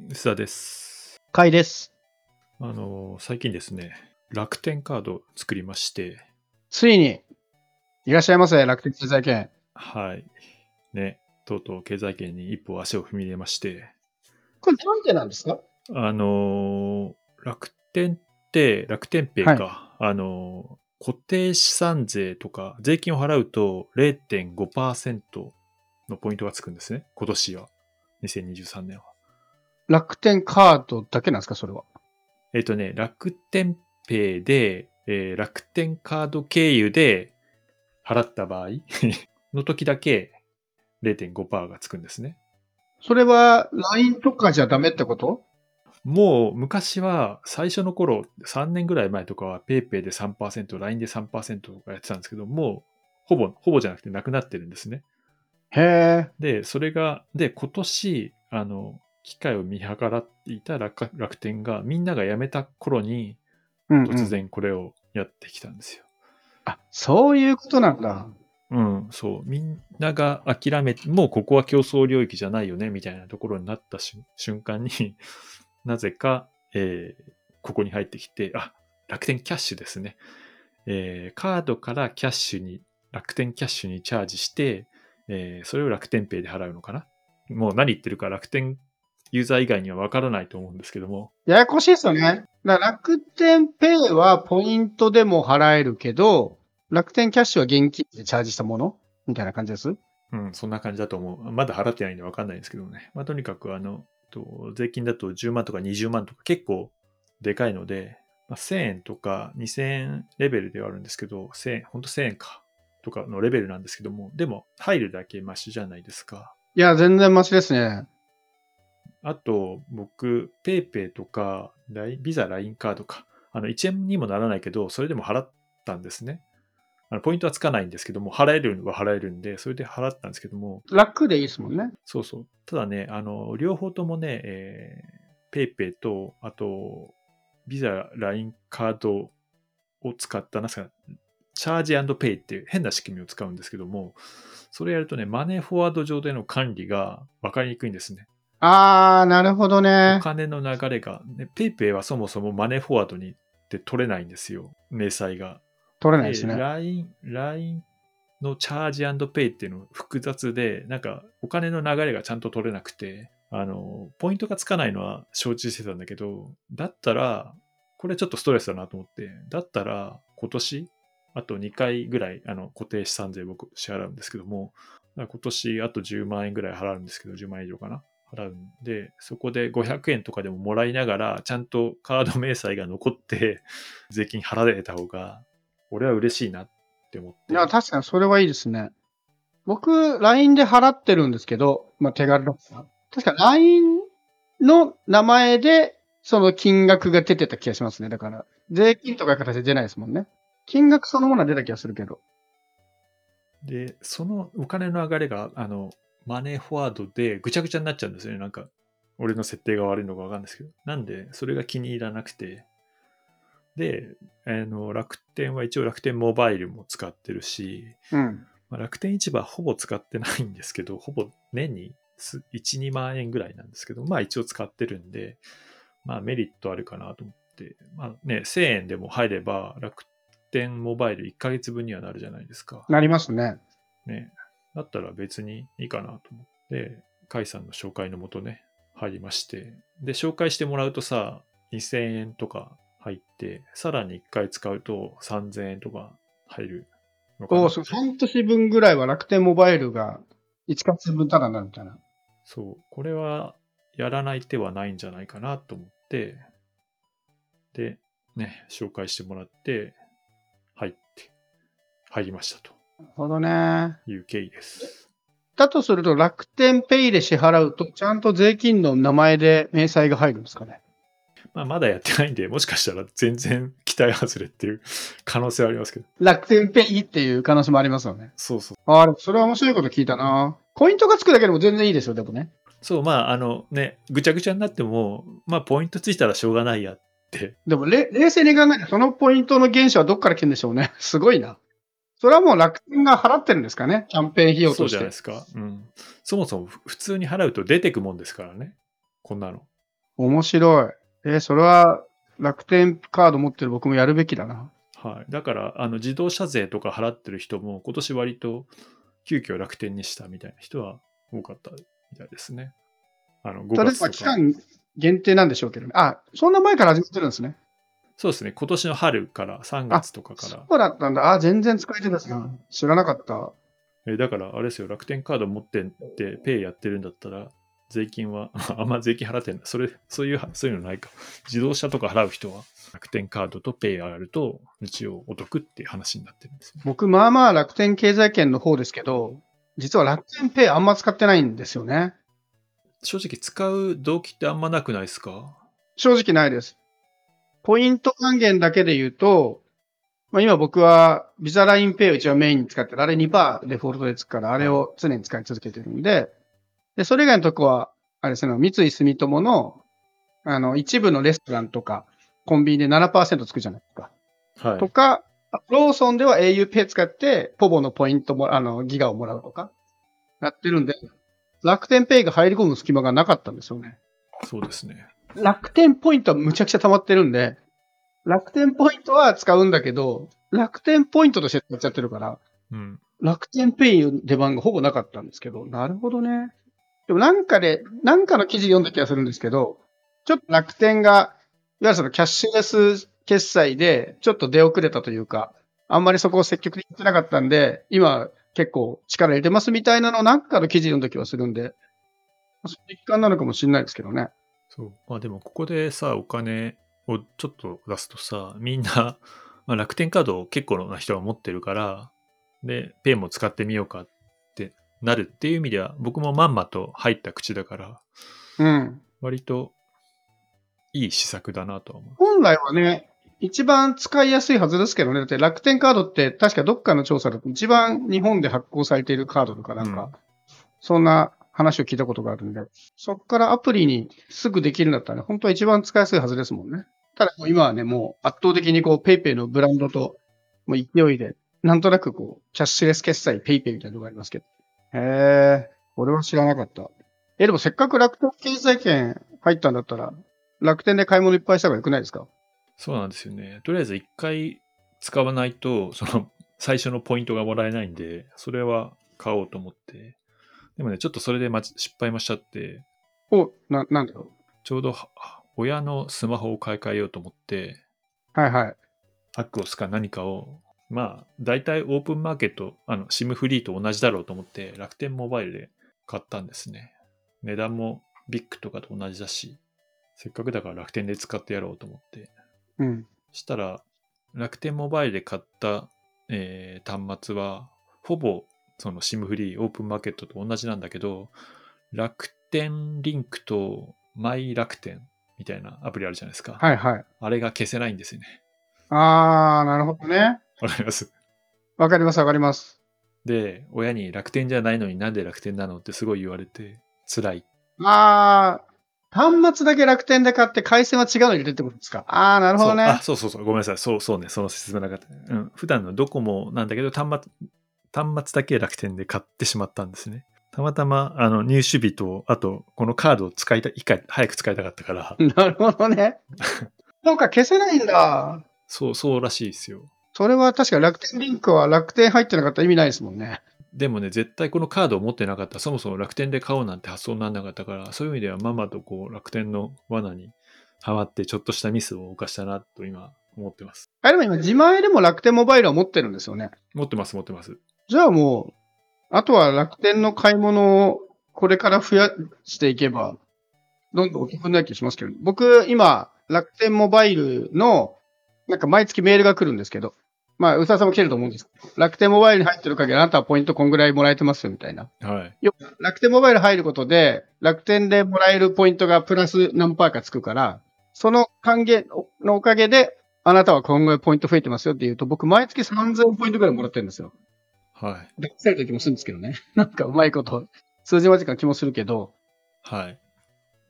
須田です。回です。あの、最近ですね、楽天カードを作りまして、ついに、いらっしゃいませ、楽天経済圏。はい。ね、とうとう経済圏に一歩足を踏み入れまして、これなんでなんですか？あの、楽天って、楽天ペイか、あの、固定資産税とか、税金を払うと0.5%のポイントがつくんですね。今年は。2023年は。楽天カードだけなんですかそれは？えっ、とね、楽天ペイで、えー楽天カード経由で払った場合 の時だけ0.5%がつくんですね。それは LINE とかじゃダメってこと？もう昔は最初の頃、3年ぐらい前とかは PayPay で3%、LINE で3%とかやってたんですけど、もうほぼ、ほぼじゃなくてなくなってるんですね。へえ。で、それが、で、今年、あの、機会を見計らっていた楽楽天が、みんなが辞めた頃に、うん、うん。突然これをやってきたんですよ。あ、そういうことなんだ。うん、そう。みんなが諦めて、もうここは競争領域じゃないよね、みたいなところになった瞬瞬間に、なぜか、えーここに入ってきて、あ、楽天キャッシュですね。えーカードからキャッシュに、楽天キャッシュにチャージして、えーそれを楽天ペイで払うのかなもう何言ってるか楽天ユーザー以外にはわからないと思うんですけども、ややこしいですよね。楽天ペイはポイントでも払えるけど、楽天キャッシュは現金でチャージしたもの？みたいな感じです？うん、そんな感じだと思う。まだ払ってないんでわかんないんですけどね。まあ、とにかく、あの、と税金だと10万とか20万とか結構でかいので、まあ、1000円とか2000円レベルではあるんですけど、1000円、ほんと1000円か、とかのレベルなんですけども、でも入るだけマシじゃないですか。いや、全然マシですね。あと、僕、ペイペイとか、ビザ、ラインカードか、あの、1円にもならないけど、それでも払ったんですね。あのポイントはつかないんですけども、払えるは払えるんで、それで払ったんですけども、楽でいいですもんね。そうそう。ただね、あの、両方ともね、えー、ペイペイと、あと、ビザ、ラインカードを使った、なんすか、チャージペイっていう変な仕組みを使うんですけども、それやるとね、マネーフォワード上での管理が分かりにくいんですね。あー、なるほどねお。金の流れが、ね、ペイペイはそもそもマネーフォワードにって取れないんですよ、明細が。取れないですね。LINE、LINE のチャージペイっていうの複雑で、なんかお金の流れがちゃんと取れなくて、あの、ポイントがつかないのは承知してたんだけど、だったら、これちょっとストレスだなと思って、だったら今年、あと2回ぐらい、あの、固定資産税僕支払うんですけども、だから今年あと10万円ぐらい払うんですけど、10万円以上かな。払うんで、そこで500円とかでももらいながら、ちゃんとカード明細が残って、税金払えた方が、俺は嬉しいなって思って。いや、確かにそれはいいですね。僕、LINE で払ってるんですけど、まあ、手軽だ。確か LINE の名前で、その金額が出てた気がしますね。だから、税金とかいう形で出ないですもんね。金額そのものは出た気がするけど。で、そのお金の流れが、あの、マネーフォワードでぐちゃぐちゃになっちゃうんですよね。なんか、俺の設定が悪いのかわかんないですけど。なんで、それが気に入らなくて。で、あの、楽天は一応楽天モバイルも使ってるし、うん。まあ、楽天市場はほぼ使ってないんですけど、ほぼ年にす1、2万円ぐらいなんですけど、まあ一応使ってるんで、まあメリットあるかなと思って、まあね、1000円でも入れば楽天モバイル1ヶ月分にはなるじゃないですか。なりますね。ね。だったら別にいいかなと思って、甲斐さんの紹介のもとね、入りまして。で、紹介してもらうとさ、2000円とか入って、さらに1回使うと3000円とか入るのかなおお、そう、半年分ぐらいは楽天モバイルが1ヶ月分ただになるみたいな。そう、これはやらない手はないんじゃないかなと思って、で、ね、紹介してもらって、入って、入りましたとなるほどね。いう経緯です。だとすると楽天ペイで支払うと、ちゃんと税金の名前で明細が入るんですかね？まあ、まだやってないんで、もしかしたら全然期待外れっていう可能性はありますけど。楽天ペイっていう可能性もありますよね。そうそう。ああ、それは面白いこと聞いたな。ポイントがつくだけでも全然いいですよ、でもね。そう、まあ、あのね、ぐちゃぐちゃになっても、まあ、ポイントついたらしょうがないやって。でも、れ冷静に考えて、そのポイントの原資はどっから来るんでしょうね。すごいな。それはもう楽天が払ってるんですかね？キャンペーン費用としてそうじゃないで。すか。うん。そもそもふ普通に払うと出てくもんですからね。こんなの。面白い。えーそれは楽天カード持ってる僕もやるべきだな。はい。だから、あの、自動車税とか払ってる人も、今年割と、急遽楽天にしたみたいな人は多かったみたいですね。あの、5それ月とか。は期間限定なんでしょうけどね。あ、そんな前から始めてるんですね。そうですね。今年の春から、3月とかから。そうだったんだ。あ、全然使えてたな。知らなかった。えだから、あれですよ、楽天カード持ってって、ペイやってるんだったら、税金は、あんま税金払ってんだ。それ、そういう、そういうのないか。自動車とか払う人は、楽天カードとペイやると、一応お得っていう話になってるんですよ。僕、まあまあ楽天経済圏の方ですけど、実は楽天ペイあんま使ってないんですよね。正直、使う動機ってあんまなくないですか？正直ないです。ポイント還元だけで言うと、まあ、今僕はビザラインペイを一応メインに使ってる。あれ2%デフォルトでつくから、あれを常に使い続けてるんで、で、それ以外のとこは、あれですね、三井住友の、あの、一部のレストランとか、コンビニで7%つくじゃないですか。はいと。か、ローソンでは auPay 使って、ポボのポイントも、あの、ギガをもらうとか、やってるんで、楽天ペイが入り込む隙間がなかったんですよね。そうですね。楽天ポイントはむちゃくちゃ溜まってるんで、楽天ポイントは使うんだけど、楽天ポイントとして使っちゃってるから、うん。楽天ペイの出番がほぼなかったんですけど、なるほどね。でもなんかで、なんかの記事読んだ気がするんですけど、ちょっと楽天が、いわゆるそのキャッシュレス決済で、ちょっと出遅れたというか、あんまりそこを積極的に言ってなかったんで、今結構力入れてますみたいなのをなんかの記事読んだ気がするんで、その一環なのかもしれないですけどね。そう。まあでも、ここでさ、お金をちょっと出すとさ、みんな、まあ、楽天カードを結構な人が持ってるから、で、ペイも使ってみようかってなるっていう意味では、僕もまんまと入った口だから、うん。割といい施策だなとは思う。本来はね、一番使いやすいはずですけどね。だって楽天カードって確かどっかの調査だと一番日本で発行されているカードとかなんか、うんそんな話を聞いたことがあるんで、そっからアプリにすぐできるんだったらね、本当は一番使いやすいはずですもんね。ただ今はね、もう圧倒的にこう PayPay のブランドともう勢いで、なんとなくこう、キャッシュレス決済 PayPay みたいなのがありますけど。へえ、俺は知らなかった。え、でもせっかく楽天経済圏入ったんだったら、楽天で買い物いっぱいした方がよくないですか？そうなんですよね。とりあえず一回使わないと、その最初のポイントがもらえないんで、それは買おうと思って。でもね、ちょっとそれでまち失敗もしちゃって、お、な、なんだろちょうどは親のスマホを買い替えようと思って、う。はいはい。アクオスか何かを、まあ、大体オープンマーケット、あの、SIM フリーと同じだろうと思って、楽天モバイルで買ったんですね。値段もビッグとかと同じだし、せっかくだから楽天で使ってやろうと思って。うん。したら、楽天モバイルで買った、えー端末は、ほぼその SIM フリー、オープンマーケットと同じなんだけど、楽天リンクとマイ楽天みたいなアプリあるじゃないですか。はいはい。あれが消せないんですよね。あー、なるほどね。わかります？わかりますわかります。で、親に楽天じゃないのになんで楽天なのってすごい言われて、辛い。あー、端末だけ楽天で買って回線は違うの入れてってことですか？あー、なるほどね。そうあそうそうそう、ごめんなさい。そうそうね、その説明なかった。うん、普段のドコモなんだけど、端末、端末だけ楽天で買ってしまったんですね。たまたま、あの、入手日と、あと、このカードを使いたい、早く使いたかったから、なるほどね。そうか、消せないんだ。そう、そうらしいですよ。それは確か楽天リンクは楽天入ってなかったら意味ないですもんね。でもね、絶対このカードを持ってなかったら、そもそも楽天で買おうなんて発想にならなかったから、そういう意味ではママとこう、楽天の罠にハマって、ちょっとしたミスを犯したな、と今、思ってます。あ、でも今自前でも楽天モバイルは持ってるんですよね。持ってます、持ってます。じゃあもう、あとは楽天の買い物をこれから増やしていけば、どんどんお得になる気がしますけど、僕、今、楽天モバイルの、なんか毎月メールが来るんですけど、まあ、宇佐さんも来てると思うんですけど、楽天モバイルに入ってる限りあなたはポイントこんぐらいもらえてますよ、みたいな。はい。楽天モバイル入ることで、楽天でもらえるポイントがプラス何パーかつくから、その還元のおかげで、あなたは今後ポイント増えてますよって言うと、僕毎月3000ポイントぐらいもらってるんですよ。はい。出せる時もするんですけどね。なんかうまいこと、数字間違いな気もするけど、はい。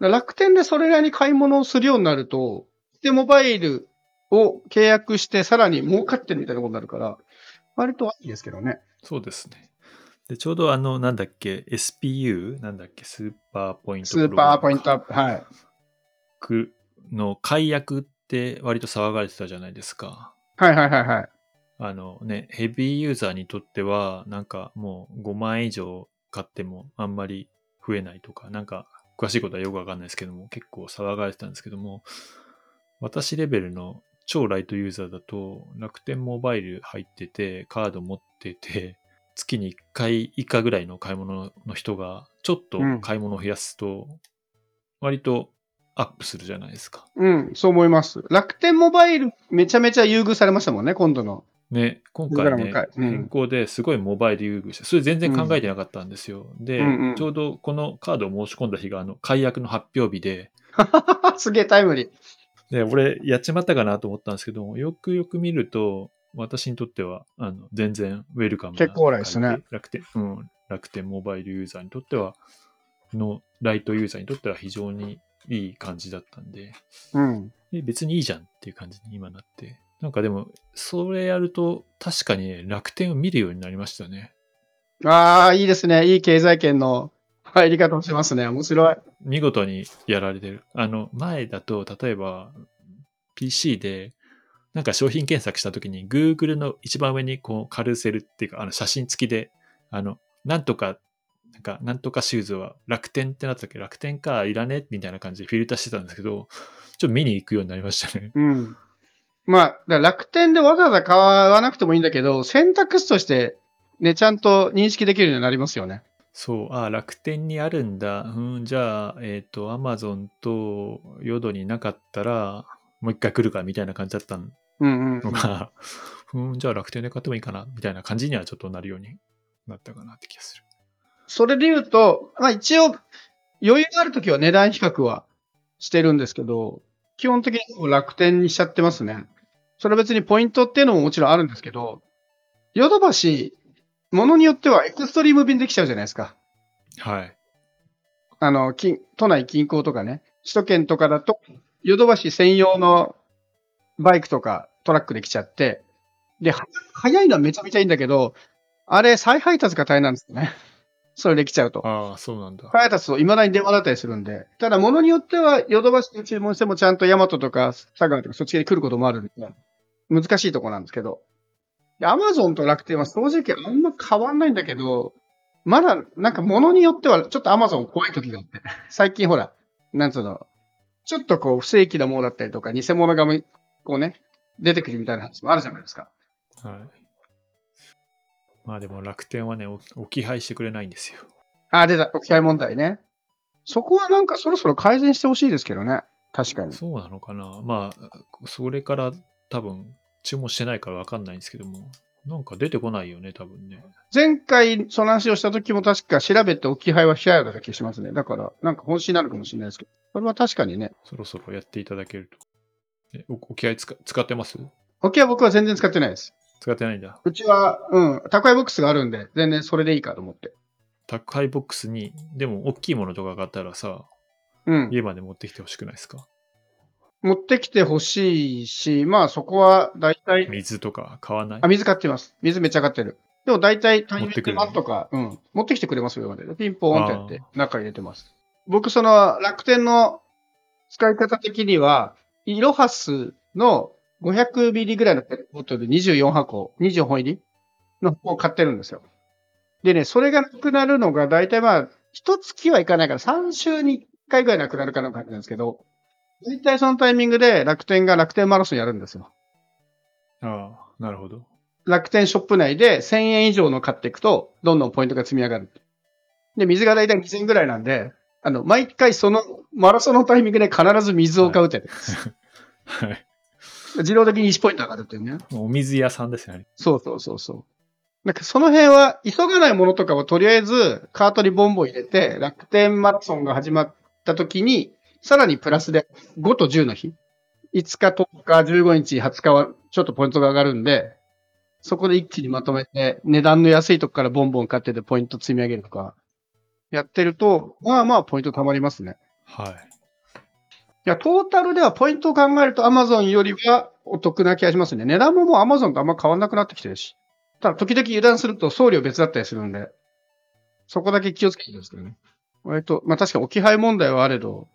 楽天でそれなりに買い物をするようになると、で、モバイルを契約してさらに儲かってるみたいなことになるから、割といいですけどね。そうですね。で、ちょうどあの、なんだっけ、SPU? なんだっけ、スーパーポイントスーパーポイントアップ。はい。クの解約って割と騒がれてたじゃないですか。はいはいはいはい。あのね、ヘビーユーザーにとっては、なんかもう5万円以上買ってもあんまり増えないとか、なんか詳しいことはよくわかんないですけども、結構騒がれてたんですけども、私レベルの超ライトユーザーだと、楽天モバイル入ってて、カード持ってて、月に1回以下ぐらいの買い物の人が、ちょっと買い物を増やすと、割とアップするじゃないですか。うん、そう思います。楽天モバイルめちゃめちゃ優遇されましたもんね、今度の。ね、今回ね変更ですごいモバイル優遇して、それ全然考えてなかったんですよ。で、うんうん。ちょうどこのカードを申し込んだ日が、あの、解約の発表日で、すげえタイムリー。で、俺、やっちまったかなと思ったんですけど、よくよく見ると、私にとっては、あの、全然ウェルカムな結構ですね。楽天、うん、楽天モバイルユーザーにとっては、の、ライトユーザーにとっては非常にいい感じだったんで、うん。え別にいいじゃんっていう感じに今なって。なんかでも、それやると、確かにね、楽天を見るようになりましたね。ああ、いいですね。いい経済圏の入り方をしますね。面白い。見事にやられてる。あの、前だと、例えば、PC で、なんか商品検索したときに、Google の一番上に、こう、カルーセルっていうか、あの、写真付きで、あの、なんとか、なんか、なんとかシューズは楽天ってなった時、楽天か、いらね？みたいな感じでフィルターしてたんですけど、ちょっと見に行くようになりましたね。うん。まあ、楽天でわざわざ買わなくてもいいんだけど、選択肢として、ね、ちゃんと認識できるようになりますよね。そう、あ楽天にあるんだ。うん、じゃあ、えっ、と、アマゾンとヨドになかったら、もう一回来るかみたいな感じだったのうんうん。が、うん、じゃあ楽天で買ってもいいかなみたいな感じにはちょっとなるようになったかなって気がする。それで言うと、まあ一応、余裕があるときは値段比較はしてるんですけど、基本的に楽天にしちゃってますね。それは別にポイントっていうのももちろんあるんですけど、ヨドバシ、ものによってはエクストリーム便できちゃうじゃないですか。はい。あの、近都内近郊とかね、首都圏とかだと、ヨドバシ専用のバイクとかトラックで来ちゃって、で、は早いのはめちゃめちゃいいんだけど、あれ再配達が大変なんですよね。それできちゃうと。ああ、そうなんだ。再配達と未だに電話だったりするんで。ただ、物によっては、ヨドバシで注文してもちゃんとヤマトとか佐川とかそっちに来ることもあるんで、難しいとこなんですけど。アマゾンと楽天は正直あんま変わんないんだけど、まだ、なんか物によってはちょっとアマゾン怖い時があって。最近ほら、なんつうの、ちょっとこう不正規なものだったりとか、偽物がむこうね、出てくるみたいな話もあるじゃないですか。はい。まあでも楽天はね、お置き配してくれないんですよ。あ、出た、置き配問題ね。そこはなんかそろそろ改善してほしいですけどね。確かに。そうなのかなまあ、それから多分注文してないからわかんないんですけども、なんか出てこないよね、多分ね。前回その話をした時も確か調べて置き配は控えた気がしますね。だから、なんか本心になるかもしれないですけど。それは確かにね。そろそろやっていただけると。えお置き配使使ってます？置き配僕は全然使ってないです。使ってないんだ。うちは、うん、宅配ボックスがあるんで、全然それでいいかと思って。宅配ボックスに、でも大きいものとか買ったらさ、うん。家まで持ってきてほしくないですか？持ってきてほしいし、まあそこは大体、水とか買わない？あ、水買ってます。水めっちゃ買ってる。でも大体対面で持ってくるマットか、うん、持ってきてくれますよ、まで。ピンポーンってやって、中入れてます。僕、その楽天の使い方的には、イロハスの500ミリぐらいのペットボトル24箱、24本入りの箱を買ってるんですよ。でね、それがなくなるのが大体まあ、一月はいかないから3週に1回ぐらいなくなるかな感じなんですけど、大体そのタイミングで楽天が楽天マラソンやるんですよ。ああ、なるほど。楽天ショップ内で1000円以上の買っていくと、どんどんポイントが積み上がる。で、水が大体2000円ぐらいなんで、あの、毎回そのマラソンのタイミングで必ず水を買うってやつです、はい。自動的に1ポイント上がるっていうね。お水屋さんですよね。そうそうそうそう。なんかその辺は、急がないものとかをとりあえずカートにボンボン入れて、楽天マラソンが始まった時に、さらにプラスで5と10の日、5日、10日、15日、20日はちょっとポイントが上がるんで、そこで一気にまとめて、値段の安いとこからボンボン買っててポイント積み上げるとか、やってると、まあまあポイント貯まりますね。はい。いや、トータルではポイントを考えると Amazon よりはお得な気がしますね。値段ももう Amazon とあんま変わんなくなってきてるし。ただ、時々油断すると送料別だったりするんで、そこだけ気をつけてるんですけどね。割と、まあ確かに置き配問題はあれど、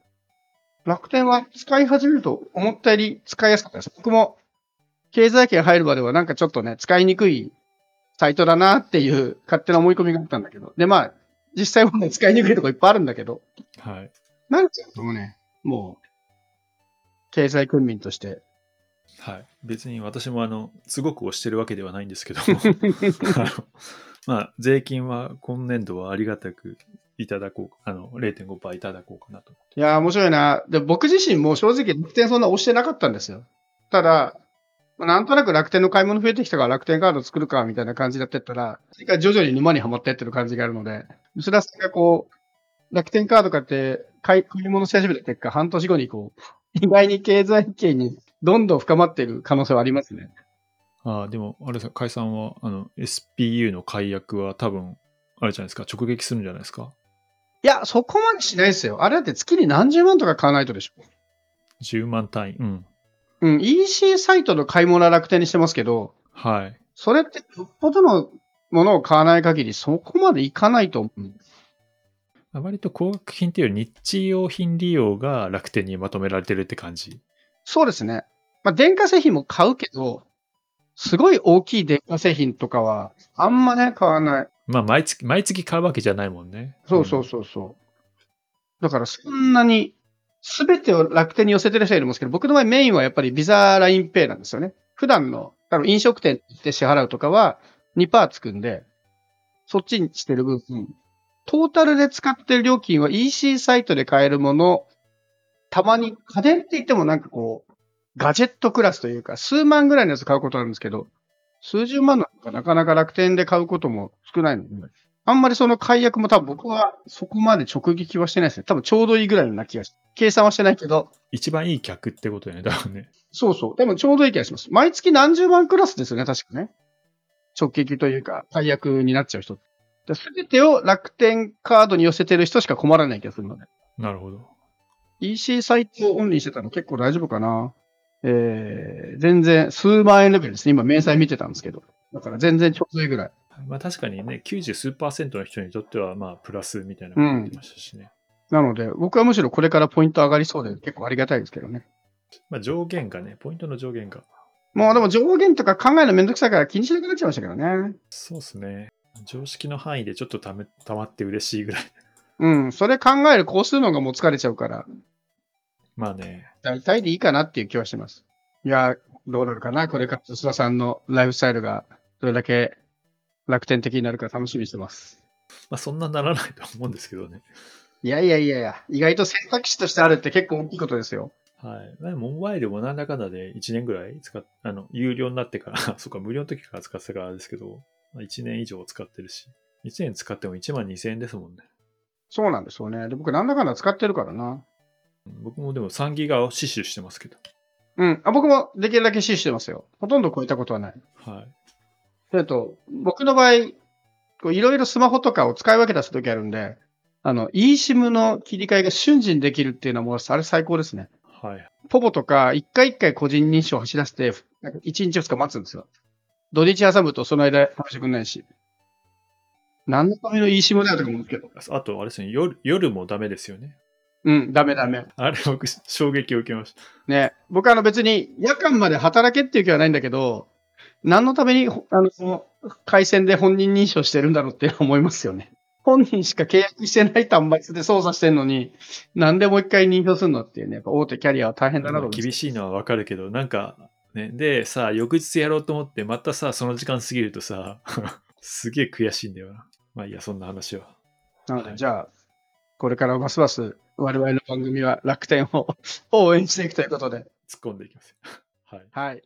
楽天は使い始めると思ったより使いやすかったです。僕も経済圏入るまではなんかちょっとね、使いにくいサイトだなっていう勝手な思い込みがあったんだけど。で、まあ、実際はね、使いにくいとこいっぱいあるんだけど、はい。慣れちゃうともうね、もう、経済訓民として。はい。別に私もあの、すごく押してるわけではないんですけど、まあ、税金は今年度はありがたくいただこう、あの、0.5%いただこうかなと。いやー、面白いな。で、僕自身も正直楽天そんな押してなかったんですよ。ただ、まあなんとなく楽天の買い物増えてきたから楽天カード作るか、みたいな感じでやってったら、それから徐々に沼にはまってってる感じがあるので、吉田さんがこう、楽天カード買って買い、買い物し始めた結果、半年後にこう、意外に経済圏にどんどん深まっている可能性はありますね。ああ、でも、あれですか、解散は、あの、SPU の解約は多分、あれじゃないですか、直撃するんじゃないですか。いや、そこまでしないですよ。あれだって月に何十万とか買わないとでしょ。10万単位。うん。うん、EC サイトの買い物は楽天にしてますけど、はい。それってよっぽどのものを買わない限りそこまでいかないと思う。まあ割と高額品っていうより日用品利用が楽天にまとめられてるって感じ。そうですね。まあ、電化製品も買うけど、すごい大きい電化製品とかは、あんまね、買わない。まあ、毎月、毎月買うわけじゃないもんね。そうそうそうそう。だからそんなに、すべてを楽天に寄せてる人いるんですけど、僕の場合メインはやっぱりビザラインペイなんですよね。普段の、多分飲食店で支払うとかは2%つくんで、そっちにしてる分、トータルで使ってる料金は EC サイトで買えるもの、たまに家電って言ってもなんかこう、ガジェットクラスというか、数万ぐらいのやつ買うことあるんですけど、数十万のとかなかなか楽天で買うことも少ないので、あんまりその解約も多分僕はそこまで直撃はしてないですね。多分ちょうどいいぐらいのな気がし計算はしてないけど、一番いい客ってことよね、多分ね。そうそう。でもちょうどいい気がします。毎月何十万クラスですよね、確かね。直撃というか、解約になっちゃう人。すべてを楽天カードに寄せてる人しか困らない気がするので。なるほど。EC サイトをオンにしてたの結構大丈夫かなえー、全然数万円レベルですね。今、明細見てたんですけど。だから全然ちょうどいいぐらい。まあ確かにね、90数パーセントの人にとっては、まあ、プラスみたいなこと言ってましたしね。なので、僕はむしろこれからポイント上がりそうで結構ありがたいですけどね。まあ上限がね、ポイントの上限が。もうでも上限とか考えるのめんどくさいから気にしなくなっちゃいましたけどね。そうですね。常識の範囲でちょっとため、たまって嬉しいぐらい。うん。それ考える工数のがもう疲れちゃうから、まあね、大体でいいかなっていう気はしてます。いや、どうなるかな？これから須田さんのライフスタイルがどれだけ楽天的になるか楽しみにしてます。まあそんなならないと思うんですけどね。いやいやいやいや、意外と選択肢としてあるって結構大きいことですよ。はい。まあモバイルもなんだかんだで1年ぐらい使っ、あの、有料になってから、そっか、無料の時から使ってたからですけど、まあ、1年以上使ってるし、1年使っても1万2000円ですもんね。そうなんですよね。で、僕なんだかんだ使ってるからな。僕もでも3ギガを死守してますけど。うん。あ僕もできるだけ死守してますよ。ほとんど超えたことはない。はい。えっと、僕の場合、こういろいろスマホとかを使い分けたするときあるんで、あの、eSIM の切り替えが瞬時にできるっていうのはもう、あれ最高ですね。はい。ポポとか、一回一回個人認証を走らせて、なんか1日2日待つんですよ。土日挟むとその間試してくんないし。何のための eSIM だよとか思うけど。あと、あれですね、夜、夜もダメですよね。うん、ダメダメ。あれ、僕、衝撃を受けました。ね。僕あの別に夜間まで働けっていう気はないんだけど、何のために、ほあの、その、回線で本人認証してるんだろうって思いますよね。本人しか契約してない端末で操作してんのに、なんでもう一回認証するのっていうね、やっぱ大手キャリアは大変だなと厳しいのはわかるけど、なんか、ね、で、さ、翌日やろうと思って、またさ、その時間過ぎるとさ、すげえ悔しいんだよな。まあいいや、そんな話は。なので、はいじゃあ、これからますます我々の番組は楽天を応援していくということで。突っ込んでいきますよ。はい。はい。